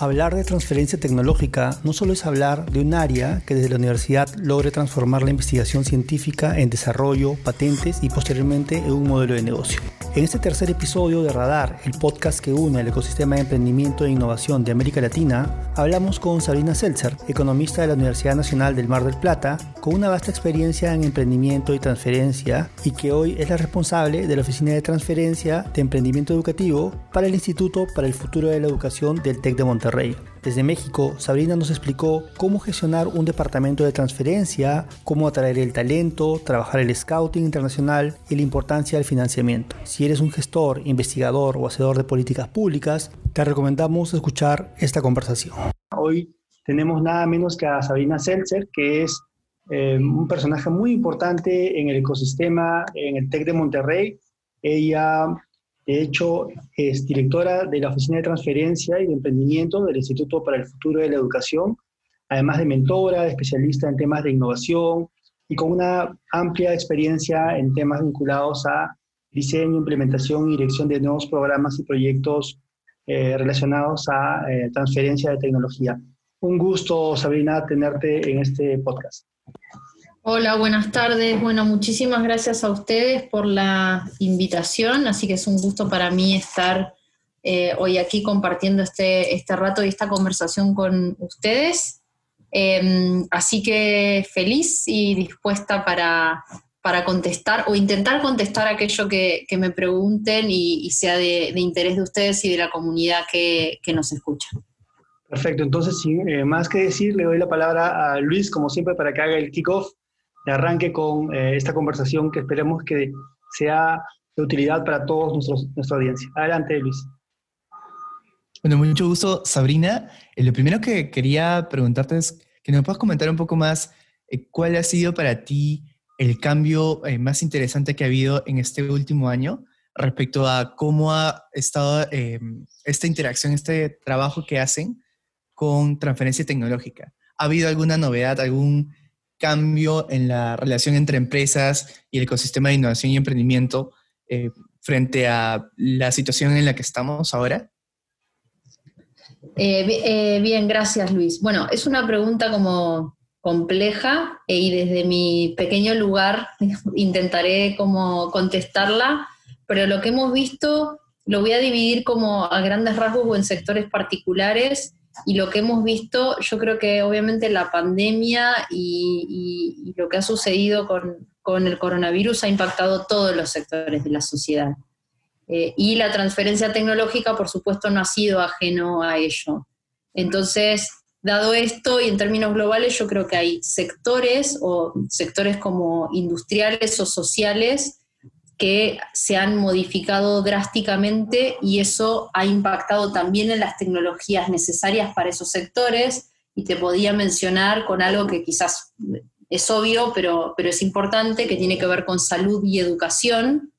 Hablar de transferencia tecnológica no solo es hablar de un área que desde la universidad logre transformar la investigación científica en desarrollo, patentes y posteriormente en un modelo de negocio. En este tercer episodio de Radar, el podcast que une el ecosistema de emprendimiento e innovación de América Latina, hablamos con Sabrina Seltzer, economista de la Universidad Nacional del Mar del Plata, con una vasta experiencia en emprendimiento y transferencia y que hoy es la responsable de la Oficina de Transferencia de Emprendimiento Educativo para el Instituto para el Futuro de la Educación del TEC de Monterrey. Desde México, Sabrina nos explicó cómo gestionar un departamento de transferencia, cómo atraer el talento, trabajar el scouting internacional y la importancia del financiamiento. Si eres un gestor, investigador o hacedor de políticas públicas, te recomendamos escuchar esta conversación. Hoy tenemos nada menos que a Sabrina Seltzer, que es eh, un personaje muy importante en el ecosistema, en el TEC de Monterrey. Ella de hecho, es directora de la Oficina de Transferencia y de Emprendimiento del Instituto para el Futuro de la Educación, además de mentora, especialista en temas de innovación y con una amplia experiencia en temas vinculados a diseño, implementación y dirección de nuevos programas y proyectos eh, relacionados a eh, transferencia de tecnología. Un gusto, Sabrina, tenerte en este podcast. Hola, buenas tardes. Bueno, muchísimas gracias a ustedes por la invitación, así que es un gusto para mí estar eh, hoy aquí compartiendo este, este rato y esta conversación con ustedes. Em, así que feliz y dispuesta para, contestar o intentar contestar aquello que, me pregunten y, sea de, interés de ustedes y de la comunidad que, nos escucha. Perfecto, entonces sin eh, más que decir, le doy la palabra a Luis, como siempre, para que haga el kickoff arranque con eh, esta conversación que esperemos que sea de utilidad para todos nuestros, nuestra audiencia. Adelante, Luis. Bueno, mucho gusto, Sabrina. Eh, lo primero que quería preguntarte es que nos puedas comentar un poco más eh, cuál ha sido para ti el cambio más interesante que ha habido en este último año respecto a cómo ha estado esta interacción, este trabajo que hacen con transferencia tecnológica. ¿Ha habido alguna novedad, algún cambio en la relación entre empresas y el ecosistema de innovación y emprendimiento eh, frente a la situación en la que estamos ahora? Eh, eh, bien, gracias Luis. Bueno, es una pregunta como compleja y desde mi pequeño lugar intentaré como contestarla, pero lo que hemos visto lo voy a dividir como a grandes rasgos o en sectores particulares y lo que hemos visto, yo creo que obviamente la pandemia y, lo que ha sucedido con, el coronavirus ha impactado todos los sectores de la sociedad. Eh, y la transferencia tecnológica, por supuesto, no ha sido ajeno a ello. Entonces, dado esto y en términos globales, yo creo que hay sectores o sectores como industriales o sociales que se han modificado drásticamente y eso ha impactado también en las tecnologías necesarias para esos sectores. Y te podía mencionar con algo que quizás es obvio, pero, pero es importante, que tiene que ver con salud y educación.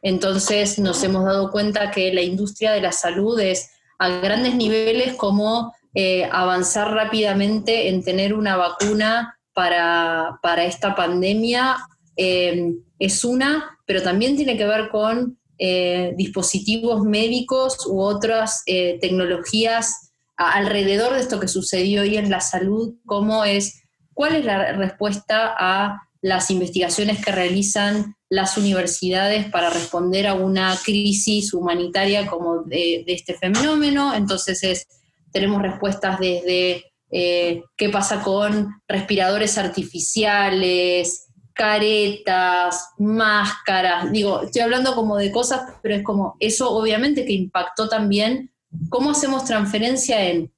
Entonces nos hemos dado cuenta que la industria de la salud es a grandes niveles como eh, avanzar rápidamente en tener una vacuna para, para esta pandemia eh, es una, pero también tiene que ver con eh, dispositivos médicos u otras eh, tecnologías alrededor de esto que sucedió hoy en la salud, cómo es, cuál es la respuesta a las investigaciones que realizan las universidades para responder a una crisis humanitaria como de, este fenómeno. Entonces tenemos respuestas desde qué pasa con respiradores artificiales, caretas, máscaras, digo, estoy hablando como de cosas, pero es como eso obviamente que impactó también cómo hacemos transferencia en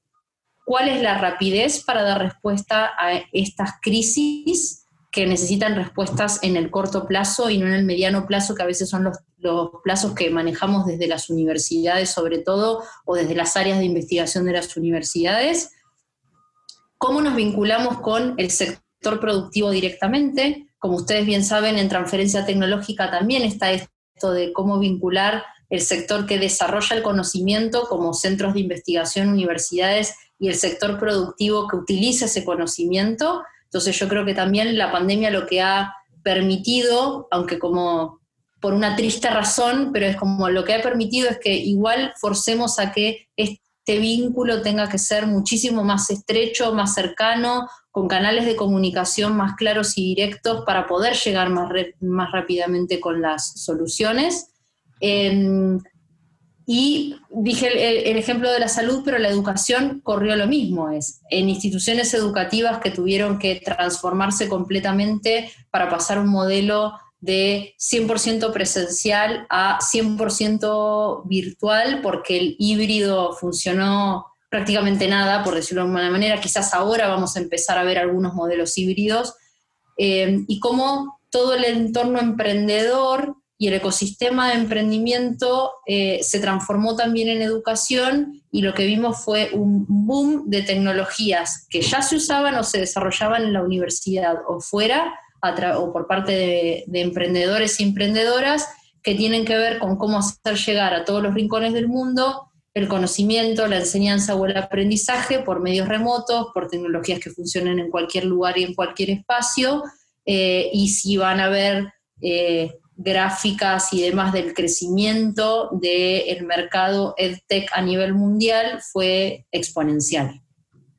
cuál es la rapidez para dar respuesta a estas crisis que necesitan respuestas en el corto plazo y no en el mediano plazo, que a veces son los, los plazos que manejamos desde las universidades sobre todo o desde las áreas de investigación de las universidades. ¿Cómo nos vinculamos con el sector productivo directamente? Como ustedes bien saben, en transferencia tecnológica también está esto de cómo vincular el sector que desarrolla el conocimiento como centros de investigación, universidades y el sector productivo que utiliza ese conocimiento. Entonces yo creo que también la pandemia lo que ha permitido, aunque como por una triste razón, pero es como lo que ha permitido es que igual forcemos a que este vínculo tenga que ser muchísimo más estrecho, más cercano, con canales de comunicación más claros y directos para poder llegar más, más rápidamente con las soluciones. Em, y dije el, ejemplo de la salud, pero la educación corrió lo mismo. Es en instituciones educativas que tuvieron que transformarse completamente para pasar un modelo de 100% presencial a 100% virtual, porque el híbrido funcionó prácticamente nada, por decirlo de alguna manera. Quizás ahora vamos a empezar a ver algunos modelos híbridos. Eh, y cómo todo el entorno emprendedor y el ecosistema de emprendimiento eh, se transformó también en educación y lo que vimos fue un boom de tecnologías que ya se usaban o se desarrollaban en la universidad o fuera o por parte de, de emprendedores y emprendedoras que tienen que ver con cómo hacer llegar a todos los rincones del mundo el conocimiento, la enseñanza o el aprendizaje por medios remotos, por tecnologías que funcionen en cualquier lugar y en cualquier espacio, eh, y si van a ver eh, gráficas y demás del crecimiento del mercado EdTech a nivel mundial, fue exponencial.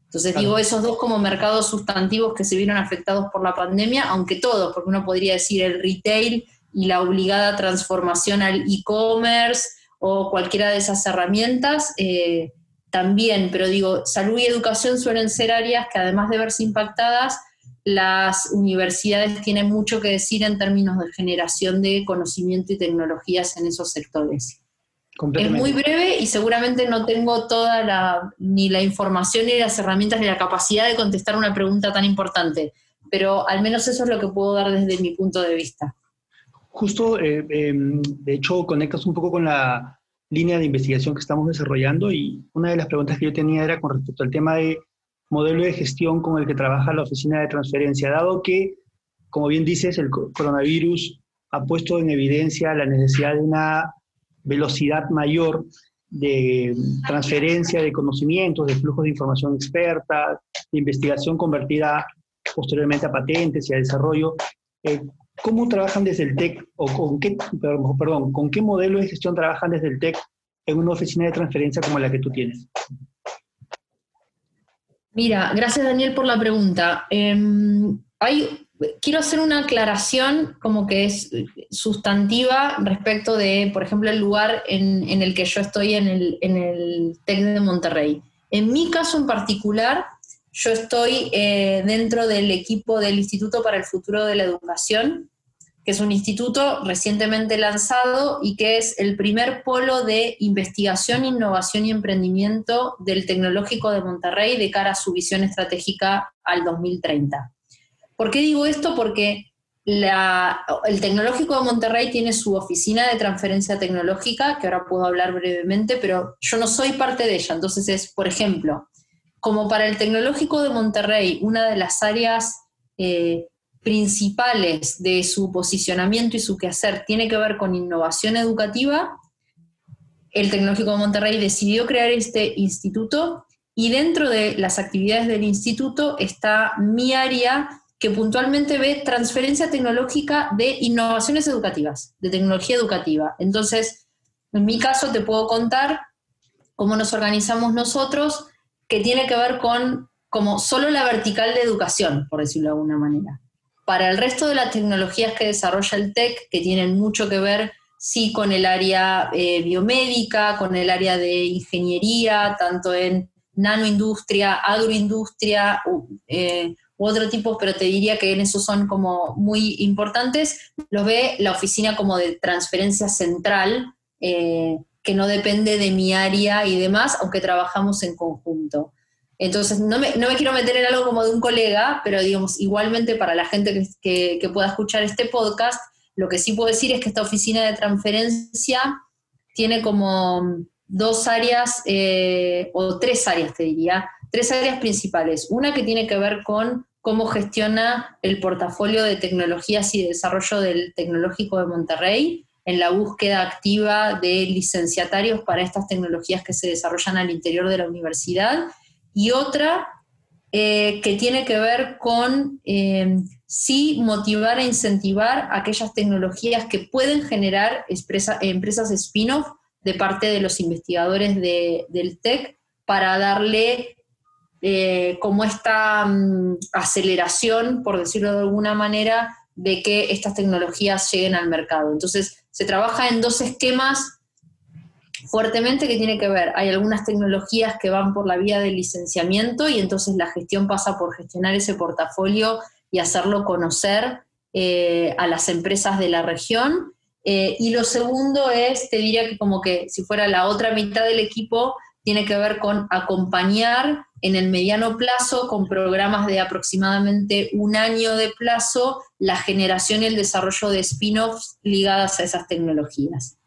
Entonces digo esos dos como mercados sustantivos que se vieron afectados por la pandemia, aunque todos, porque uno podría decir el retail y la obligada transformación al e-commerce o cualquiera de esas herramientas, eh, también, pero digo, salud y educación suelen ser áreas que además de verse impactadas, las universidades tienen mucho que decir en términos de generación de conocimiento y tecnologías en esos sectores. Es muy breve y seguramente no tengo toda la, ni la información ni las herramientas ni la capacidad de contestar una pregunta tan importante, pero al menos eso es lo que puedo dar desde mi punto de vista. Justo, eh, em, de hecho, conectas un poco con la línea de investigación que estamos desarrollando y una de las preguntas que yo tenía era con respecto al tema de modelo de gestión con el que trabaja la oficina de transferencia, dado que, como bien dices, el coronavirus ha puesto en evidencia la necesidad de una velocidad mayor de transferencia de conocimientos, de flujos de información experta, de investigación convertida posteriormente a patentes y a desarrollo. Eh, ¿Cómo trabajan desde el TEC o con qué, perdón, con qué modelo de gestión trabajan desde el TEC en una oficina de transferencia como la que tú tienes? Mira, gracias Daniel por la pregunta. Em, hay quiero hacer una aclaración como que es sustantiva respecto de, por ejemplo, el lugar en, el que yo estoy en el, en TEC de Monterrey. En mi caso en particular, yo estoy eh, dentro del equipo del Instituto para el Futuro de la Educación, que es un instituto recientemente lanzado y que es el primer polo de investigación, innovación y emprendimiento del Tecnológico de Monterrey de cara a su visión estratégica al 2030. ¿Por qué digo esto? Porque el Tecnológico de Monterrey tiene su oficina de transferencia tecnológica, que ahora puedo hablar brevemente, pero yo no soy parte de ella. Entonces es, por ejemplo, como para el Tecnológico de Monterrey, una de las áreas eh, principales de su posicionamiento y su quehacer tiene que ver con innovación educativa, el Tecnológico de Monterrey decidió crear este instituto y dentro de las actividades del instituto está mi área que puntualmente ve transferencia tecnológica de innovaciones educativas, de tecnología educativa. Entonces, en mi caso te puedo contar cómo nos organizamos nosotros, que tiene que ver con como solo la vertical de educación, por decirlo de alguna manera. Para el resto de las tecnologías que desarrolla el TEC, que tienen mucho que ver, sí, con el área eh, biomédica, con el área de ingeniería, tanto en nanoindustria, agroindustria, eh, u otro tipo, pero te diría que en eso son como muy importantes, los ve la oficina como de transferencia central, eh, que no depende de mi área y demás, aunque trabajamos en conjunto. Entonces, no me, no me, quiero meter en algo como de un colega, pero digamos, igualmente para la gente que, que, pueda escuchar este podcast, lo que sí puedo decir es que esta oficina de transferencia tiene como dos áreas, eh, o tres áreas, te diría, tres áreas principales. Una que tiene que ver con cómo gestiona el portafolio de tecnologías y desarrollo del Tecnológico de Monterrey en la búsqueda activa de licenciatarios para estas tecnologías que se desarrollan al interior de la universidad. Y otra eh, que tiene que ver con eh, sí motivar e incentivar aquellas tecnologías que pueden generar empresas spin-off de parte de los investigadores del TEC para darle eh, como esta mm, aceleración, por decirlo de alguna manera, de que estas tecnologías lleguen al mercado. Entonces, se trabaja en dos esquemas fuertemente que tiene que ver. Hay algunas tecnologías que van por la vía del licenciamiento y entonces la gestión pasa por gestionar ese portafolio y hacerlo conocer eh, a las empresas de la región. Eh, y lo segundo es, te diría que como que si fuera la otra mitad del equipo, tiene que ver con acompañar en el mediano plazo, con programas de aproximadamente un año de plazo, la generación y el desarrollo de spin-offs ligadas a esas tecnologías.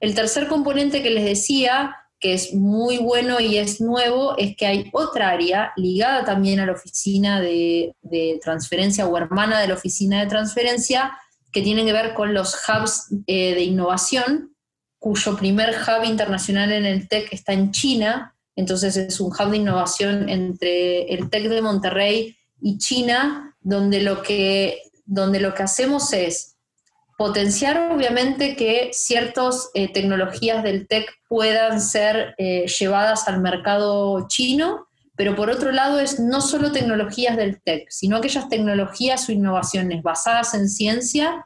El tercer componente que les decía, que es muy bueno y es nuevo, es que hay otra área ligada también a la oficina de, transferencia o hermana de la oficina de transferencia, que tiene que ver con los hubs eh, de innovación, cuyo primer hub internacional en el TEC está en China, entonces es un hub de innovación entre el TEC de Monterrey y China, donde lo que, donde lo que hacemos es potenciar obviamente que ciertas eh, tecnologías del TEC puedan ser eh, llevadas al mercado chino, pero por otro lado es no solo tecnologías del TEC, sino aquellas tecnologías o innovaciones basadas en ciencia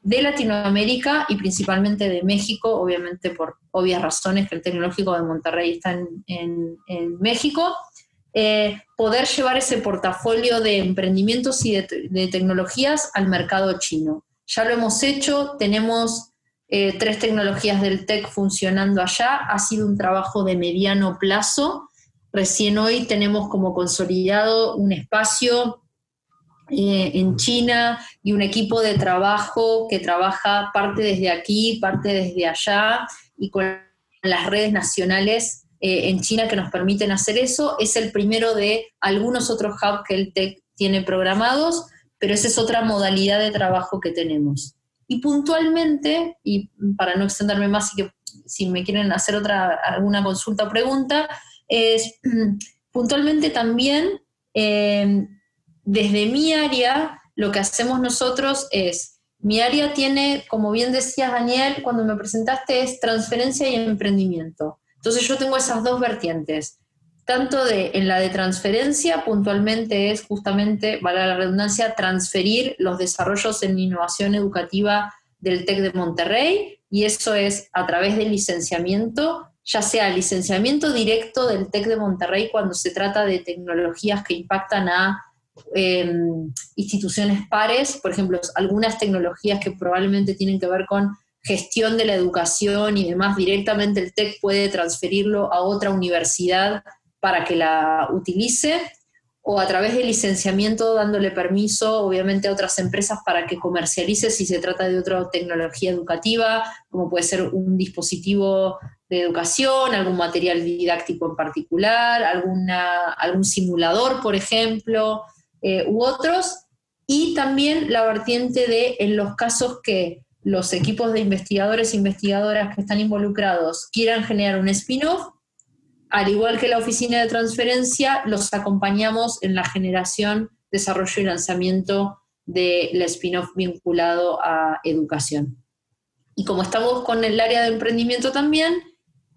de Latinoamérica y principalmente de México, obviamente por obvias razones que el tecnológico de Monterrey está en, México, eh, poder llevar ese portafolio de emprendimientos y de, tecnologías al mercado chino. Ya lo hemos hecho, tenemos eh, tres tecnologías del TEC funcionando allá, ha sido un trabajo de mediano plazo. Recién hoy tenemos como consolidado un espacio eh, en China y un equipo de trabajo que trabaja parte desde aquí, parte desde allá y con las redes nacionales eh, en China que nos permiten hacer eso. Es el primero de algunos otros hubs que el TEC tiene programados, pero esa es otra modalidad de trabajo que tenemos. Y puntualmente, y para no extenderme más y que si me quieren hacer otra, alguna consulta o pregunta, es puntualmente también eh, desde mi área, lo que hacemos nosotros es, mi área tiene, como bien decías Daniel, cuando me presentaste, es transferencia y emprendimiento. Entonces yo tengo esas dos vertientes. Tanto de, en la de transferencia, puntualmente es justamente, vale la redundancia, transferir los desarrollos en innovación educativa del TEC de Monterrey, y eso es a través del licenciamiento, ya sea licenciamiento directo del TEC de Monterrey cuando se trata de tecnologías que impactan a Em, instituciones pares, por ejemplo, algunas tecnologías que probablemente tienen que ver con gestión de la educación y demás, directamente el TEC puede transferirlo a otra universidad para que la utilice, o a través de licenciamiento dándole permiso, obviamente, a otras empresas para que comercialice si se trata de otra tecnología educativa, como puede ser un dispositivo de educación, algún material didáctico en particular, alguna, algún simulador, por ejemplo. Eh, u otros, y también la vertiente de en los casos que los equipos de investigadores e investigadoras que están involucrados quieran generar un spin-off, al igual que la oficina de transferencia, los acompañamos en la generación, desarrollo y lanzamiento del spin-off vinculado a educación. Y como estamos con el área de emprendimiento también,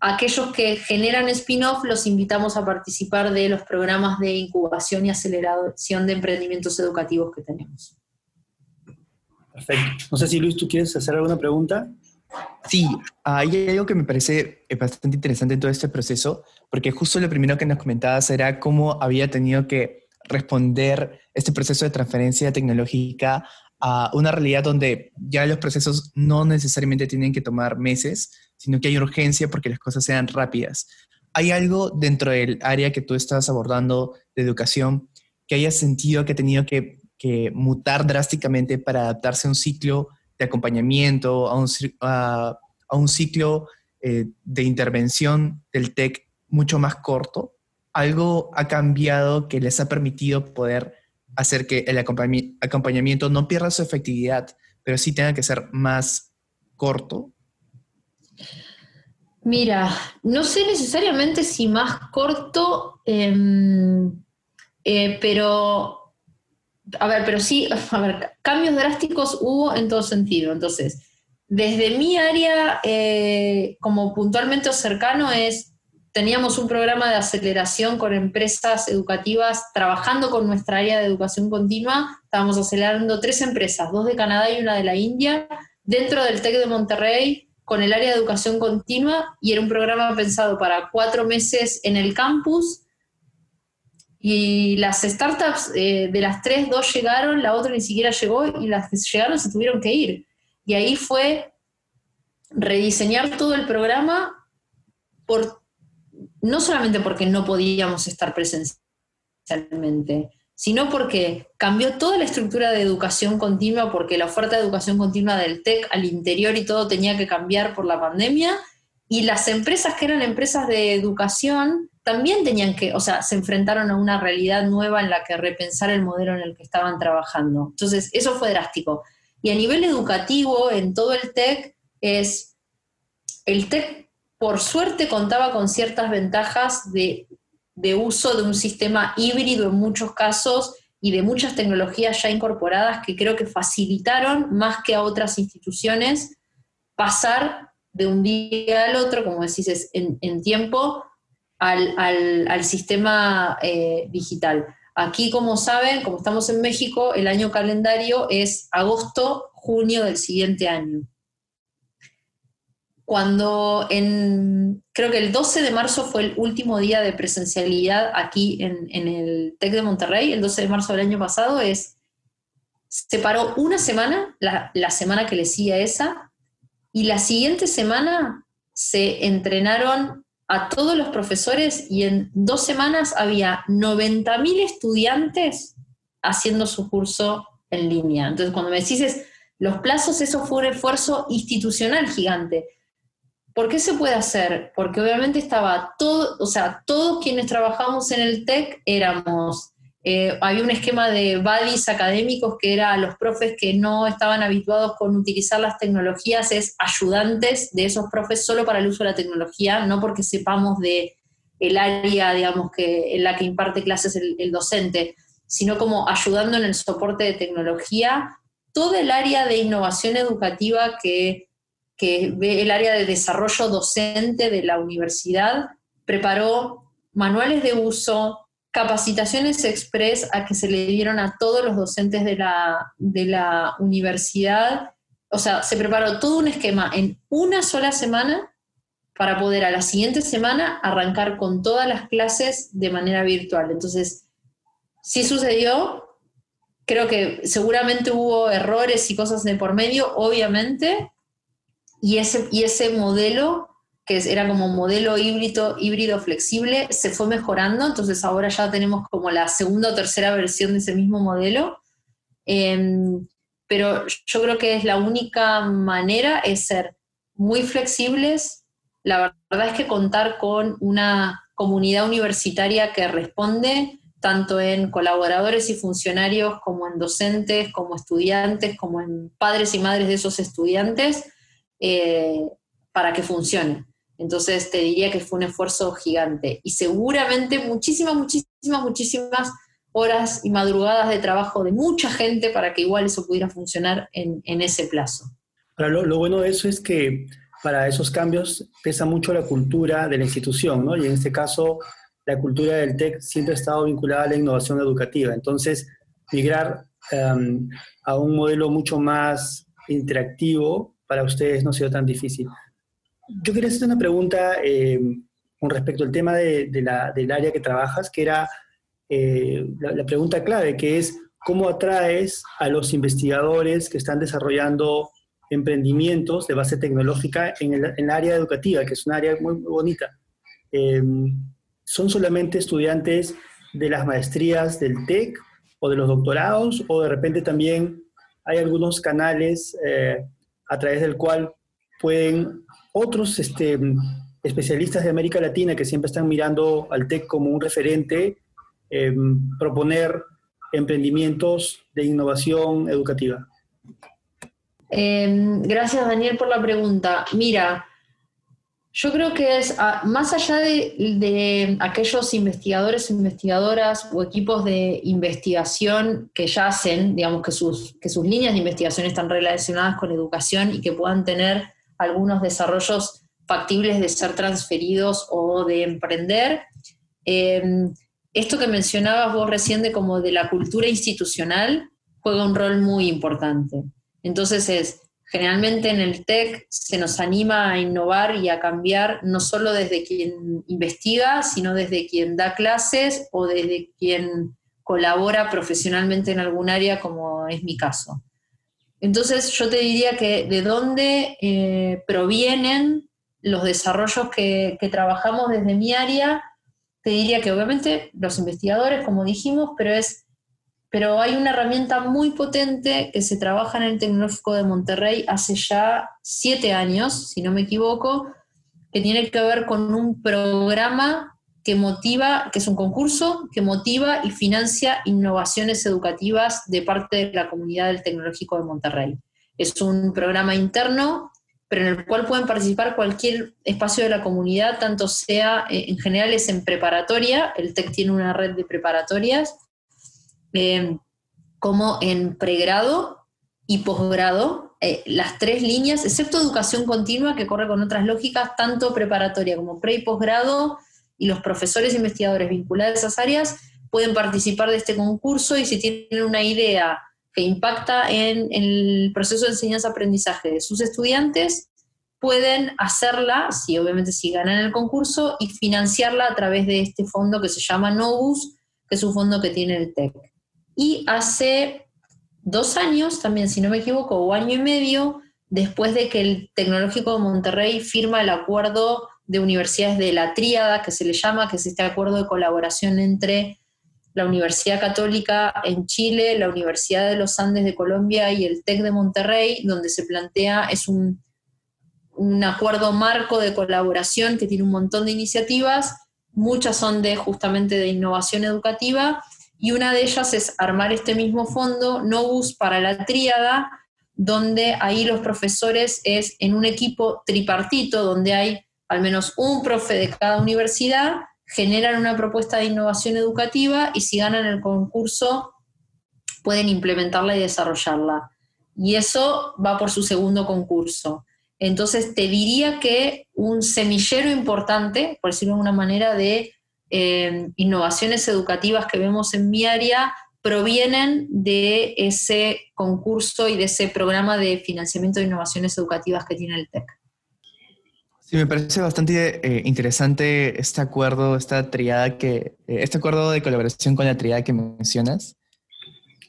aquellos que generan spin-off los invitamos a participar de los programas de incubación y aceleración de emprendimientos educativos que tenemos. Perfecto. No sé si Luis, ¿tú quieres hacer alguna pregunta? Sí, hay algo que me parece bastante interesante en todo este proceso, porque justo lo primero que nos comentabas era cómo había tenido que responder este proceso de transferencia tecnológica a una realidad donde ya los procesos no necesariamente tienen que tomar meses, sino que hay urgencia porque las cosas sean rápidas. ¿Hay algo dentro del área que tú estás abordando de educación que hayas sentido que ha tenido que, mutar drásticamente para adaptarse a un ciclo de acompañamiento, a un, a, un ciclo eh, de intervención del TEC mucho más corto? ¿Algo ha cambiado que les ha permitido poder hacer que el acompañamiento no pierda su efectividad, pero sí tenga que ser más corto? Mira, no sé necesariamente si más corto, em, eh, pero, a ver, pero sí, a ver, cambios drásticos hubo en todo sentido. Entonces, desde mi área, eh, como puntualmente cercano, es teníamos un programa de aceleración con empresas educativas trabajando con nuestra área de educación continua. Estábamos acelerando tres empresas, dos de Canadá y una de la India, dentro del TEC de Monterrey, con el área de educación continua, y era un programa pensado para cuatro meses en el campus. Y las startups, eh, de las tres, dos llegaron, la otra ni siquiera llegó, y las que llegaron se tuvieron que ir. Y ahí fue rediseñar todo el programa por no solamente porque no podíamos estar presencialmente, sino porque cambió toda la estructura de educación continua, porque la oferta de educación continua del TEC al interior y todo tenía que cambiar por la pandemia, y las empresas que eran empresas de educación también tenían que, o sea, se enfrentaron a una realidad nueva en la que repensar el modelo en el que estaban trabajando. Entonces, eso fue drástico. Y a nivel educativo, en todo el TEC, es, el TEC por suerte contaba con ciertas ventajas de, uso de un sistema híbrido en muchos casos y de muchas tecnologías ya incorporadas que creo que facilitaron más que a otras instituciones pasar de un día al otro, como decís, en, tiempo, al, sistema eh, digital. Aquí, como saben, como estamos en México, el año calendario es agosto, junio del siguiente año cuando creo que el 12 de marzo fue el último día de presencialidad aquí en, el TEC de Monterrey, el 12 de marzo del año pasado, es, se paró una semana, la, semana que le sigue a esa, y la siguiente semana se entrenaron a todos los profesores y en dos semanas había 90.000 estudiantes haciendo su curso en línea. Entonces, cuando me decís los plazos, eso fue un esfuerzo institucional gigante ¿Por qué se puede hacer? Porque obviamente estaba todo, o sea, todos quienes trabajamos en el TEC éramos, eh, había un esquema de buddies académicos que era los profes que no estaban habituados con utilizar las tecnologías, es ayudantes de esos profes solo para el uso de la tecnología, no porque sepamos de el área, digamos, que, en la que imparte clases el docente, sino como ayudando en el soporte de tecnología, todo el área de innovación educativa que que ve el área de desarrollo docente de la universidad, preparó manuales de uso, capacitaciones express a que se le dieron a todos los docentes de la, de la universidad. O sea, se preparó todo un esquema en una sola semana para poder a la siguiente semana arrancar con todas las clases de manera virtual. Entonces, sí sucedió, creo que seguramente hubo errores y cosas de por medio, obviamente, y ese, y ese modelo, que era como modelo híbrido, híbrido flexible, se fue mejorando, entonces ahora ya tenemos como la segunda o tercera versión de ese mismo modelo. Em, pero yo creo que es la única manera es ser muy flexibles. La verdad es que contar con una comunidad universitaria que responde tanto en colaboradores y funcionarios como en docentes, como estudiantes, como en padres y madres de esos estudiantes, eh, para que funcione. Entonces te diría que fue un esfuerzo gigante y seguramente muchísimas, muchísimas, muchísimas horas y madrugadas de trabajo de mucha gente para que igual eso pudiera funcionar en, ese plazo. lo, bueno de eso es que para esos cambios pesa mucho la cultura de la institución, ¿no? Y en este caso, la cultura del TEC siempre ha estado vinculada a la innovación educativa. Entonces, migrar em, a un modelo mucho más interactivo para ustedes no ha sido tan difícil. Yo quería hacer una pregunta eh, con respecto al tema de, la, del área que trabajas, que era eh, la, pregunta clave, que es cómo atraes a los investigadores que están desarrollando emprendimientos de base tecnológica en el, área educativa, que es un área muy, bonita. Eh, ¿Son solamente estudiantes de las maestrías del TEC o de los doctorados o de repente también hay algunos canales a través del cual pueden otros este, especialistas de América Latina que siempre están mirando al TEC como un referente, em, proponer emprendimientos de innovación educativa? Em, gracias, Daniel, por la pregunta. Mira, yo creo que es, ah, más allá de, aquellos investigadores investigadoras o equipos de investigación que ya hacen, digamos, que sus, que sus líneas de investigación están relacionadas con educación y que puedan tener algunos desarrollos factibles de ser transferidos o de emprender. Em, esto que mencionabas vos recién de como de la cultura institucional juega un rol muy importante. Entonces es, generalmente en el TEC se nos anima a innovar y a cambiar no solo desde quien investiga, sino desde quien da clases o desde quien colabora profesionalmente en algún área, como es mi caso. Entonces yo te diría que de dónde eh, provienen los desarrollos que, que trabajamos desde mi área, te diría que obviamente los investigadores, como dijimos, pero es pero hay una herramienta muy potente que se trabaja en el Tecnológico de Monterrey hace ya siete años, si no me equivoco, que tiene que ver con un programa que motiva, que es un concurso que motiva y financia innovaciones educativas de parte de la comunidad del Tecnológico de Monterrey. Es un programa interno, pero en el cual pueden participar cualquier espacio de la comunidad, tanto sea, eh, en general es en preparatoria, el TEC tiene una red de preparatorias, eh, como en pregrado y posgrado, eh, las tres líneas, excepto educación continua, que corre con otras lógicas, tanto preparatoria como pre y posgrado, y los profesores investigadores vinculados a esas áreas pueden participar de este concurso y si tienen una idea que impacta en, el proceso de enseñanza-aprendizaje de sus estudiantes, pueden hacerla, si obviamente si ganan el concurso, y financiarla a través de este fondo que se llama Novus, que es un fondo que tiene el TEC. Y hace dos años, también si no me equivoco, o año y medio, después de que el Tecnológico de Monterrey firma el acuerdo de universidades de la tríada, que se le llama, que es este acuerdo de colaboración entre la Universidad Católica en Chile, la Universidad de los Andes de Colombia y el TEC de Monterrey, donde se plantea, es un, un acuerdo marco de colaboración que tiene un montón de iniciativas, muchas son de justamente de innovación educativa, y una de ellas es armar este mismo fondo, Novus para la tríada, donde ahí los profesores es en un equipo tripartito, donde hay al menos un profe de cada universidad, generan una propuesta de innovación educativa y si ganan el concurso pueden implementarla y desarrollarla. Y eso va por su segundo concurso. Entonces te diría que un semillero importante, por decirlo de una manera, de eh, innovaciones educativas que vemos en mi área provienen de ese concurso y de ese programa de financiamiento de innovaciones educativas que tiene el TEC. Sí, me parece bastante eh, interesante este acuerdo, esta triada que, eh, este acuerdo de colaboración con la triada que mencionas.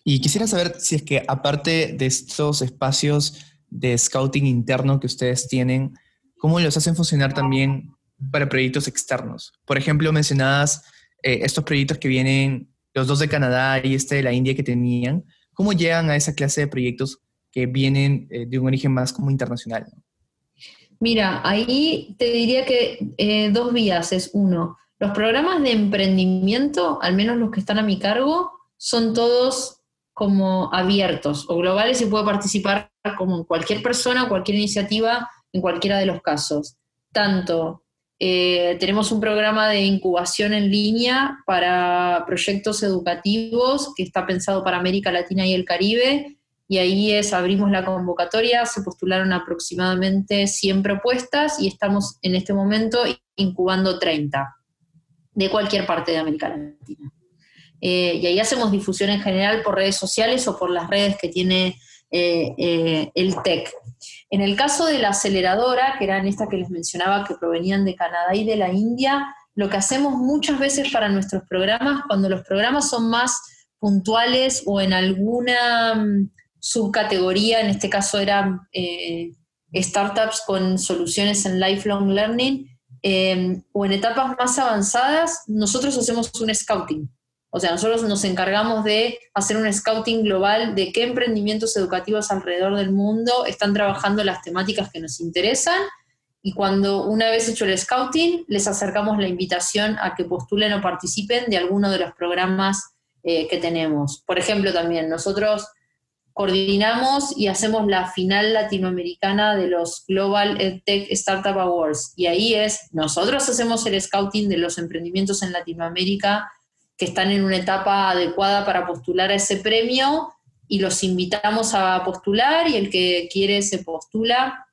Y quisiera saber si es que aparte de estos espacios de scouting interno que ustedes tienen, ¿cómo los hacen funcionar también para proyectos externos. Por ejemplo, mencionabas eh, estos proyectos que vienen, los dos de Canadá y este de la India que tenían. ¿Cómo llegan a esa clase de proyectos que vienen eh, de un origen más como internacional? Mira, ahí te diría que eh, dos vías es uno. Los programas de emprendimiento, al menos los que están a mi cargo, son todos como abiertos o globales y puede participar como cualquier persona, cualquier iniciativa, en cualquiera de los casos. Tanto eh, tenemos un programa de incubación en línea para proyectos educativos que está pensado para América Latina y el Caribe. Y ahí es, abrimos la convocatoria, se postularon aproximadamente 100 propuestas y estamos en este momento incubando 30 de cualquier parte de América Latina. Eh, y ahí hacemos difusión en general por redes sociales o por las redes que tiene eh, el TEC. En el caso de la aceleradora, que eran estas que les mencionaba que provenían de Canadá y de la India, lo que hacemos muchas veces para nuestros programas, cuando los programas son más puntuales o en alguna mm, subcategoría, en este caso eran eh, startups con soluciones en lifelong learning, eh, o en etapas más avanzadas, nosotros hacemos un scouting. O sea, nosotros nos encargamos de hacer un scouting global de qué emprendimientos educativos alrededor del mundo están trabajando las temáticas que nos interesan y cuando una vez hecho el scouting, les acercamos la invitación a que postulen o participen de alguno de los programas eh, que tenemos. Por ejemplo, también nosotros coordinamos y hacemos la final latinoamericana de los Global EdTech Startup Awards. Y ahí es, nosotros hacemos el scouting de los emprendimientos en Latinoamérica que están en una etapa adecuada para postular a ese premio y los invitamos a postular y el que quiere se postula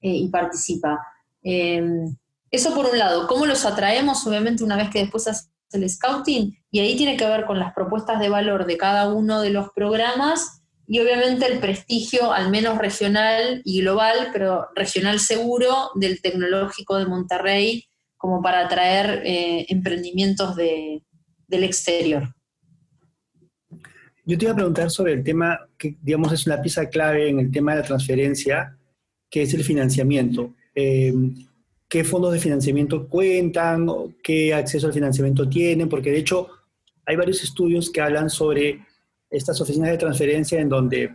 eh, y participa. Em, eso por un lado, ¿cómo los atraemos? Obviamente una vez que después hace el scouting, y ahí tiene que ver con las propuestas de valor de cada uno de los programas y obviamente el prestigio, al menos regional y global, pero regional seguro, del tecnológico de Monterrey, como para atraer eh, emprendimientos del exterior. Yo te iba a preguntar sobre el tema que, digamos, es una pieza clave en el tema de la transferencia, que es el financiamiento. Eh, ¿Qué fondos de financiamiento cuentan? ¿Qué acceso al financiamiento tienen? Porque de hecho hay varios estudios que hablan sobre estas oficinas de transferencia en donde,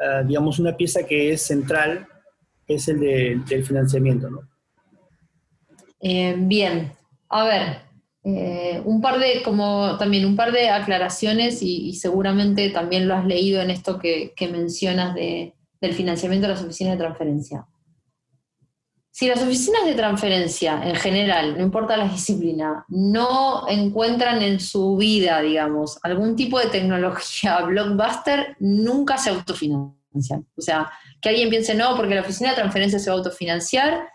ah, digamos, una pieza que es central es el del financiamiento, ¿no? Eh, bien, a ver, eh, un par de, como también un par de aclaraciones y, seguramente también lo has leído en esto que, mencionas del financiamiento de las oficinas de transferencia. Si las oficinas de transferencia en general, no importa la disciplina, no encuentran en su vida, digamos, algún tipo de tecnología blockbuster, nunca se autofinancian. O sea, que alguien piense, no, porque la oficina de transferencia se va a autofinanciar,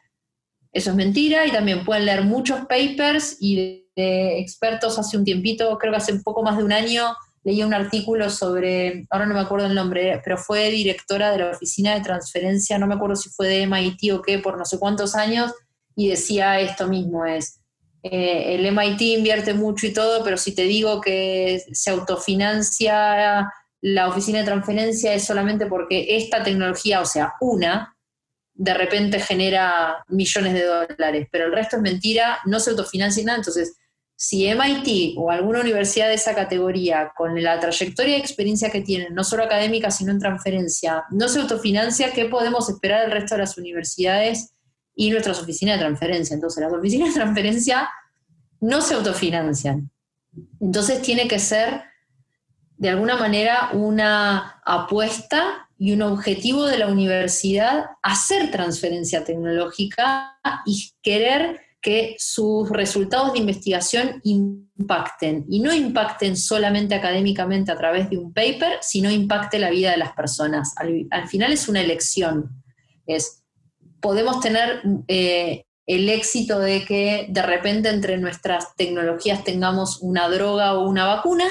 eso es mentira y también pueden leer muchos papers y de, expertos hace un tiempito, creo que hace un poco más de un año, leí un artículo sobre, ahora no me acuerdo el nombre, pero fue directora de la oficina de transferencia, no me acuerdo si fue de MIT o qué, por no sé cuántos años, y decía esto mismo, es, eh, el MIT invierte mucho y todo, pero si te digo que se autofinancia la oficina de transferencia es solamente porque esta tecnología, o sea, una, de repente genera millones de dólares, pero el resto es mentira, no se autofinancia nada, entonces si MIT o alguna universidad de esa categoría, con la trayectoria y experiencia que tienen, no solo académica, sino en transferencia, no se autofinancia, ¿qué podemos esperar del resto de las universidades y nuestras oficinas de transferencia? Entonces, las oficinas de transferencia no se autofinancian. Entonces, tiene que ser, de alguna manera, una apuesta y un objetivo de la universidad hacer transferencia tecnológica y querer que sus resultados de investigación impacten y no impacten solamente académicamente a través de un paper, sino impacte la vida de las personas. Al, final es una elección. Es, podemos tener eh, el éxito de que de repente entre nuestras tecnologías tengamos una droga o una vacuna,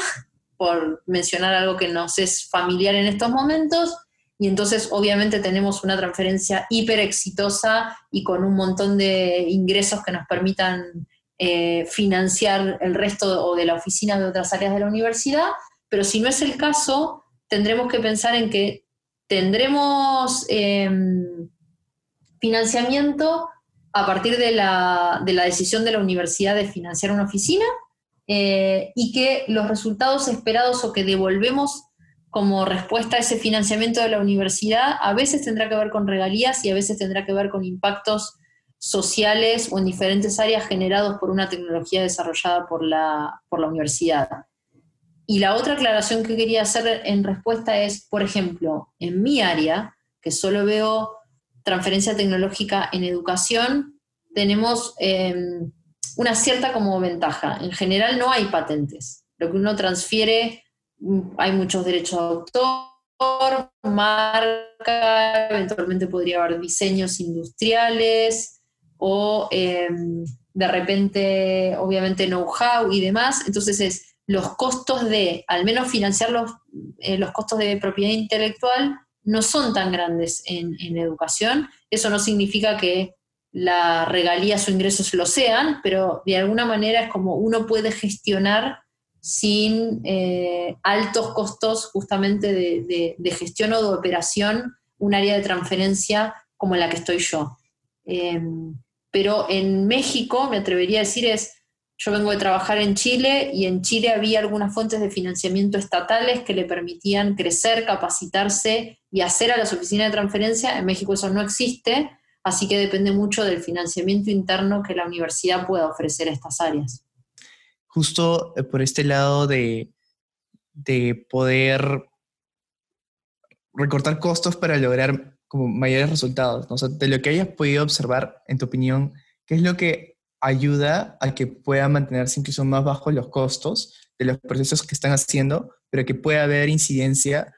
por mencionar algo que nos es familiar en estos momentos, y entonces obviamente tenemos una transferencia hiper exitosa y con un montón de ingresos que nos permitan eh, financiar el resto o de la oficina de otras áreas de la universidad, pero si no es el caso, tendremos que pensar en que tendremos em, financiamiento a partir de la, decisión de la universidad de financiar una oficina eh, y que los resultados esperados o que devolvemos como respuesta a ese financiamiento de la universidad, a veces tendrá que ver con regalías y a veces tendrá que ver con impactos sociales o en diferentes áreas generados por una tecnología desarrollada por la, por la universidad. Y la otra aclaración que quería hacer en respuesta es, por ejemplo, en mi área, que solo veo transferencia tecnológica en educación, tenemos em, una cierta como ventaja. En general no hay patentes. Lo que uno transfiere hay muchos derechos de autor, marca, eventualmente podría haber diseños industriales o em, de repente, obviamente, know-how y demás. Entonces es los costos de, al menos financiar los, eh, los costos de propiedad intelectual no son tan grandes en, en educación. Eso no significa que la regalía o ingresos lo sean, pero de alguna manera es como uno puede gestionar sin eh, altos costos justamente de, gestión o de operación, un área de transferencia como la que estoy yo. Em, pero en México, me atrevería a decir, es, yo vengo de trabajar en Chile y en Chile había algunas fuentes de financiamiento estatales que le permitían crecer, capacitarse y hacer a las oficinas de transferencia. En México eso no existe, así que depende mucho del financiamiento interno que la universidad pueda ofrecer a estas áreas justo eh, por este lado de, poder recortar costos para lograr como mayores resultados. de lo que hayas podido observar, en tu opinión, ¿qué es lo que ayuda a que pueda mantenerse incluso más bajos los costos de los procesos que están haciendo, pero que pueda haber incidencia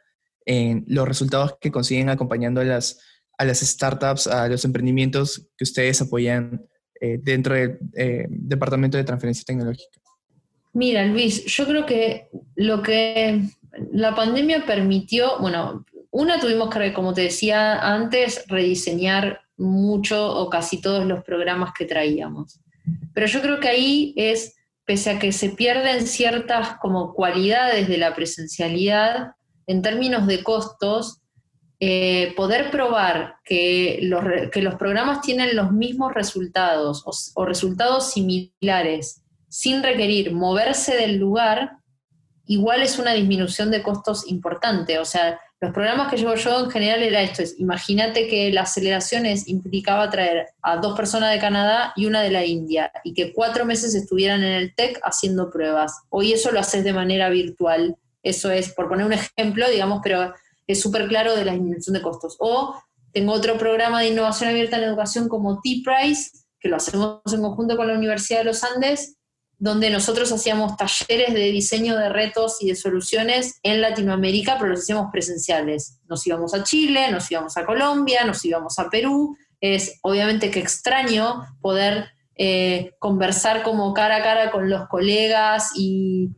en los resultados que consiguen acompañando a las, a las startups, a los emprendimientos que ustedes apoyan eh, dentro del eh, Departamento de Transferencia Tecnológica? Mira, Luis, yo creo que lo que la pandemia permitió, bueno, una tuvimos que, como te decía antes, rediseñar mucho o casi todos los programas que traíamos. Pero yo creo que ahí es, pese a que se pierden ciertas como cualidades de la presencialidad, en términos de costos, eh, poder probar que los, que los, programas tienen los mismos resultados o, resultados similares sin requerir moverse del lugar, igual es una disminución de costos importante. O sea, los programas que llevo yo en general era esto, es, imagínate que la aceleración implicaba traer a dos personas de Canadá y una de la India y que cuatro meses estuvieran en el TEC haciendo pruebas. Hoy eso lo haces de manera virtual. Eso es, por poner un ejemplo, digamos, pero es súper claro de la disminución de costos. O tengo otro programa de innovación abierta en educación como T-Price, que lo hacemos en conjunto con la Universidad de los Andes, donde nosotros hacíamos talleres de diseño de retos y de soluciones en Latinoamérica, pero los hacíamos presenciales. Nos íbamos a Chile, nos íbamos a Colombia, nos íbamos a Perú. Es obviamente que extraño poder eh, conversar como cara a cara con los colegas y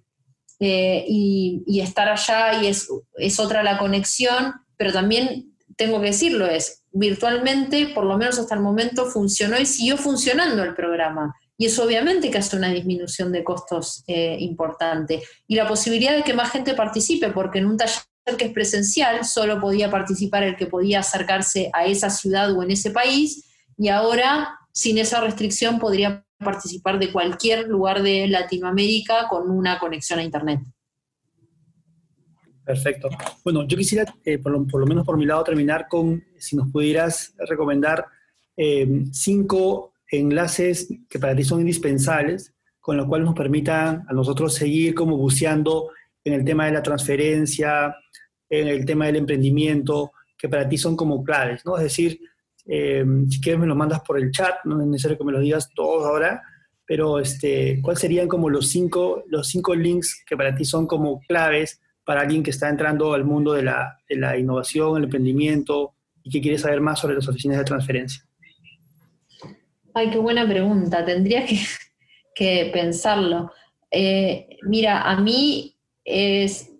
eh, y, estar allá y es, es otra la conexión, pero también tengo que decirlo, es virtualmente, por lo menos hasta el momento, funcionó y siguió funcionando el programa. Y eso obviamente que hace una disminución de costos eh, importante. Y la posibilidad de que más gente participe, porque en un taller que es presencial solo podía participar el que podía acercarse a esa ciudad o en ese país, y ahora sin esa restricción podría participar de cualquier lugar de Latinoamérica con una conexión a Internet. Perfecto. Bueno, yo quisiera, eh, por, lo, menos por mi lado, terminar con si nos pudieras recomendar eh, cinco enlaces que para ti son indispensables, con los cuales nos permitan a nosotros seguir como buceando en el tema de la transferencia, en el tema del emprendimiento, que para ti son como claves, ¿no? Es decir, eh, si quieres me lo mandas por el chat, no es necesario que me lo digas todos ahora, pero este, ¿cuáles serían como los cinco, los cinco links que para ti son como claves para alguien que está entrando al mundo de la, de la innovación, el emprendimiento y que quiere saber más sobre las oficinas de transferencia? Ay, qué buena pregunta. Tendría que, que pensarlo. Eh, mira, a mí es...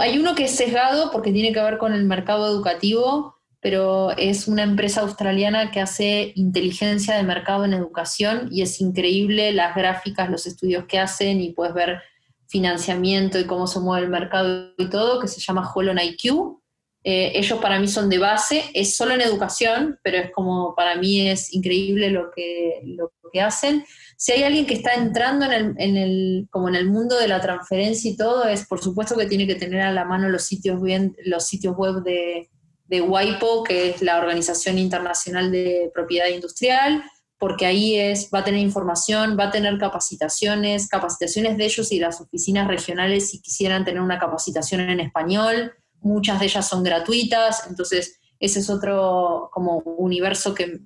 Hay uno que es sesgado porque tiene que ver con el mercado educativo, pero es una empresa australiana que hace inteligencia de mercado en educación y es increíble las gráficas, los estudios que hacen y puedes ver financiamiento y cómo se mueve el mercado y todo, que se llama Holon IQ. Eh, ellos para mí son de base, es solo en educación, pero es como para mí es increíble lo que, lo que hacen. Si hay alguien que está entrando en el, en el, como en el mundo de la transferencia y todo, es por supuesto que tiene que tener a la mano los sitios, bien, los sitios web de, de WIPO, que es la Organización Internacional de Propiedad Industrial, porque ahí es, va a tener información, va a tener capacitaciones, capacitaciones de ellos y las oficinas regionales si quisieran tener una capacitación en español, muchas de ellas son gratuitas, entonces ese es otro como universo que,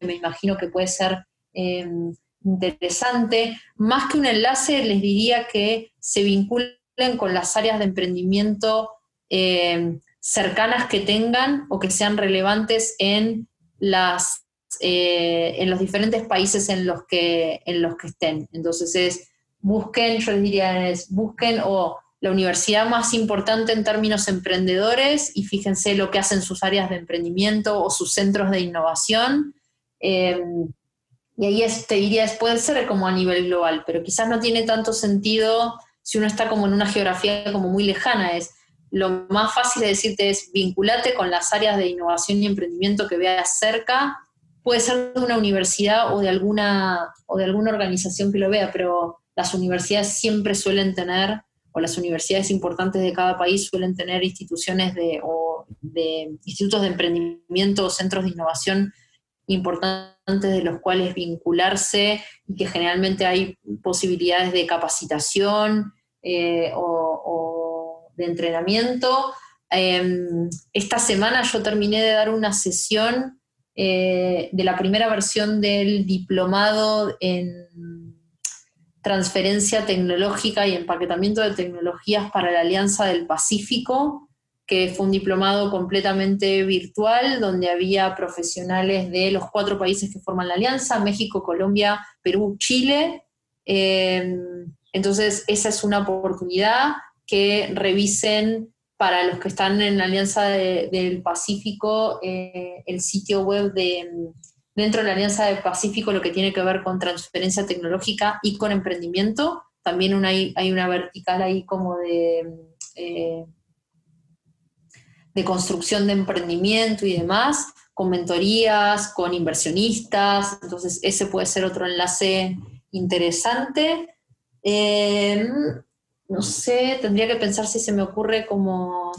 me imagino que puede ser em, interesante. Más que un enlace, les diría que se vinculen con las áreas de emprendimiento em, cercanas que tengan o que sean relevantes en, las, eh, en los diferentes países en los, que, en los que estén. Entonces es, busquen, yo les diría, es, busquen o la universidad más importante en términos emprendedores y fíjense lo que hacen sus áreas de emprendimiento o sus centros de innovación. Eh, y ahí te diría, puede ser como a nivel global, pero quizás no tiene tanto sentido si uno está como en una geografía como muy lejana, es lo más fácil de decirte es vinculate con las áreas de innovación y emprendimiento que veas cerca. Puede ser de una universidad o de alguna, o de alguna organización que lo vea, pero las universidades siempre suelen tener, o las universidades importantes de cada país suelen tener instituciones de, o de institutos de emprendimiento o centros de innovación importantes de los cuales vincularse y que generalmente hay posibilidades de capacitación eh, o de entrenamiento. Em, esta semana yo terminé de dar una sesión eh, de la primera versión del diplomado en transferencia tecnológica y empaquetamiento de tecnologías para la Alianza del Pacífico, que fue un diplomado completamente virtual, donde había profesionales de los cuatro países que forman la alianza, México, Colombia, Perú, Chile. Eh, entonces, esa es una oportunidad que revisen para los que están en la Alianza del Pacífico eh, el sitio web de, dentro de la Alianza del Pacífico lo que tiene que ver con transferencia tecnológica y con emprendimiento. También hay, una vertical ahí como de... Eh, de construcción de emprendimiento y demás, con mentorías, con inversionistas, entonces ese puede ser otro enlace interesante. Em, no sé, tendría que pensar si se me ocurre como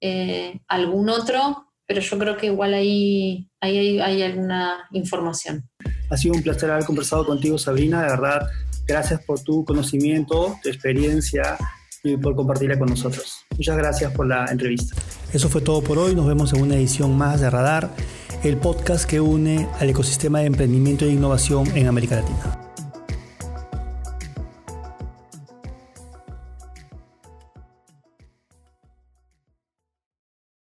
eh, algún otro, pero yo creo que igual ahí, ahí hay, alguna información. Ha sido un placer haber conversado contigo, Sabrina, de verdad. Gracias por tu conocimiento, tu experiencia y por compartirla con nosotros. Muchas gracias por la entrevista. Eso fue todo por hoy. Nos vemos en una edición más de Radar, el podcast que une al ecosistema de emprendimiento e innovación en América Latina.